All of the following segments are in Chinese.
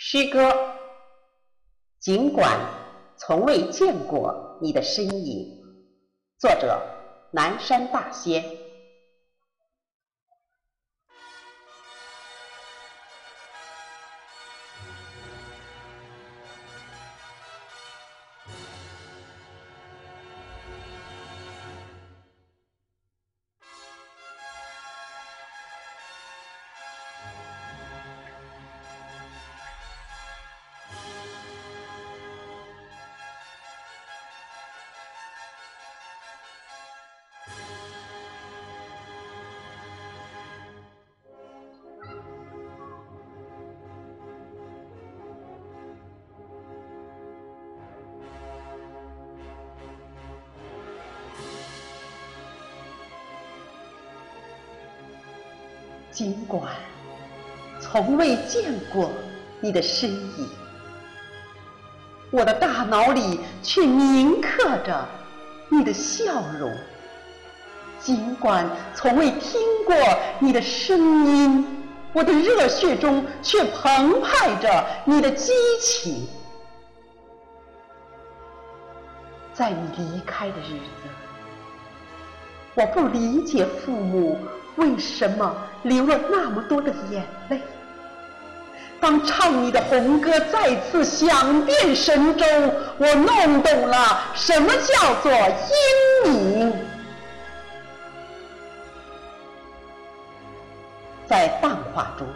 诗歌，尽管从未见过你的身影。作者：南山大仙。尽管从未见过你的身影，我的大脑里却铭刻着你的笑容；尽管从未听过你的声音，我的热血中却澎湃着你的激情。在你离开的日子，我不理解父母。为什么流了那么多的眼泪？当唱你的红歌再次响遍神州，我弄懂了什么叫做英明。在淡化中，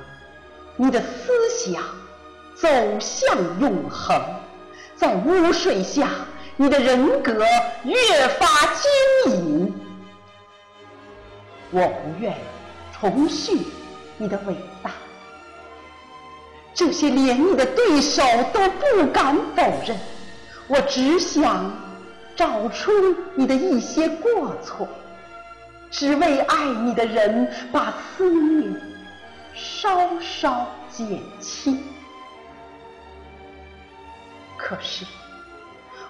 你的思想走向永恒；在污水下，你的人格越发晶莹。我不愿重续你的伟大，这些连你的对手都不敢否认。我只想找出你的一些过错，只为爱你的人把思念稍稍减轻。可是，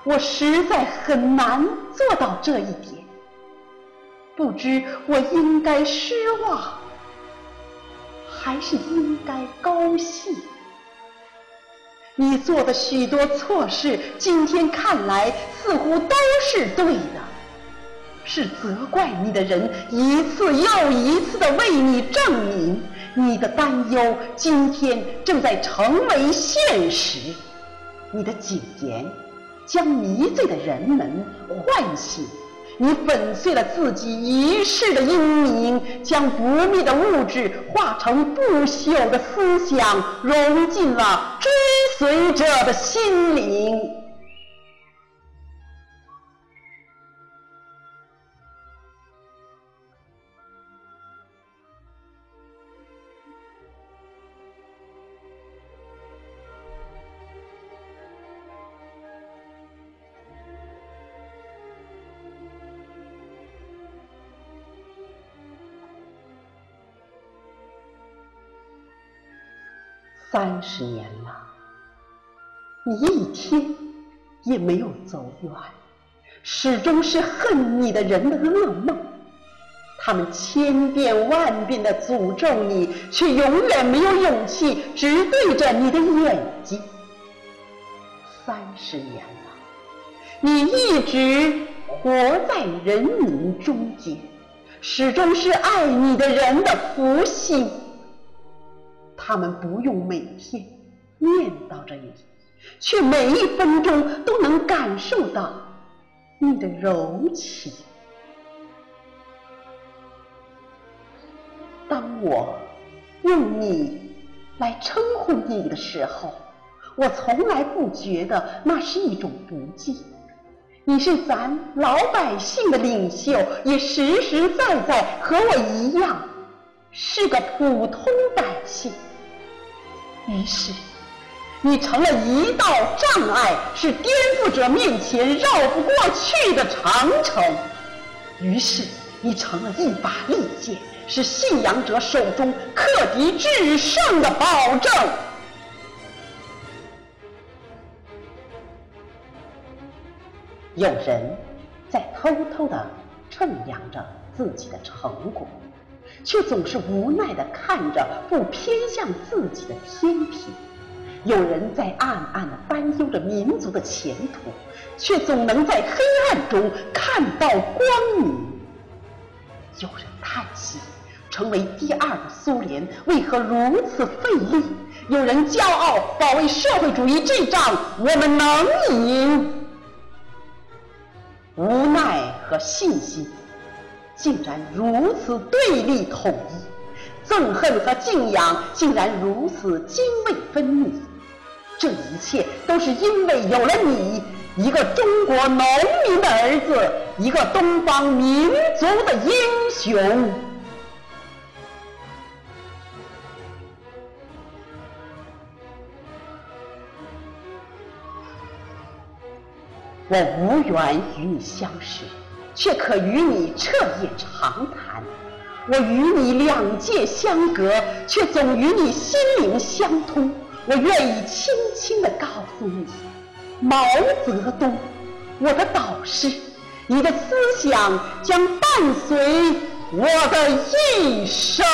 我实在很难做到这一点。不知我应该失望，还是应该高兴？你做的许多错事，今天看来似乎都是对的。是责怪你的人一次又一次的为你证明，你的担忧今天正在成为现实。你的谨言将迷醉的人们唤醒。你粉碎了自己一世的英名，将不灭的物质化成不朽的思想，融进了追随者的心灵。三十年了，你一天也没有走远，始终是恨你的人的噩梦。他们千遍万遍的诅咒你，却永远没有勇气直对着你的眼睛。三十年了，你一直活在人民中间，始终是爱你的人的福星。他们不用每天念叨着你，却每一分钟都能感受到你的柔情。当我用你来称呼你的时候，我从来不觉得那是一种不敬。你是咱老百姓的领袖，也实实在在和我一样，是个普通百姓。于是，你成了一道障碍，是颠覆者面前绕不过去的长城；于是，你成了一把利剑，是信仰者手中克敌制胜的保证。有人在偷偷的称扬着自己的成果。却总是无奈地看着不偏向自己的天平，有人在暗暗地担忧着民族的前途，却总能在黑暗中看到光明。有人叹息，成为第二个苏联为何如此费力？有人骄傲，保卫社会主义这仗我们能赢。无奈和信心竟然如此对立统一，憎恨和敬仰竟然如此泾渭分明。这一切都是因为有了你，一个中国农民的儿子，一个东方民族的英雄。我无缘与你相识，却可与你彻夜长谈；我与你两界相隔，却总与你心灵相通。我愿意轻轻地告诉你，毛泽东，我的导师，你的思想将伴随我的一生。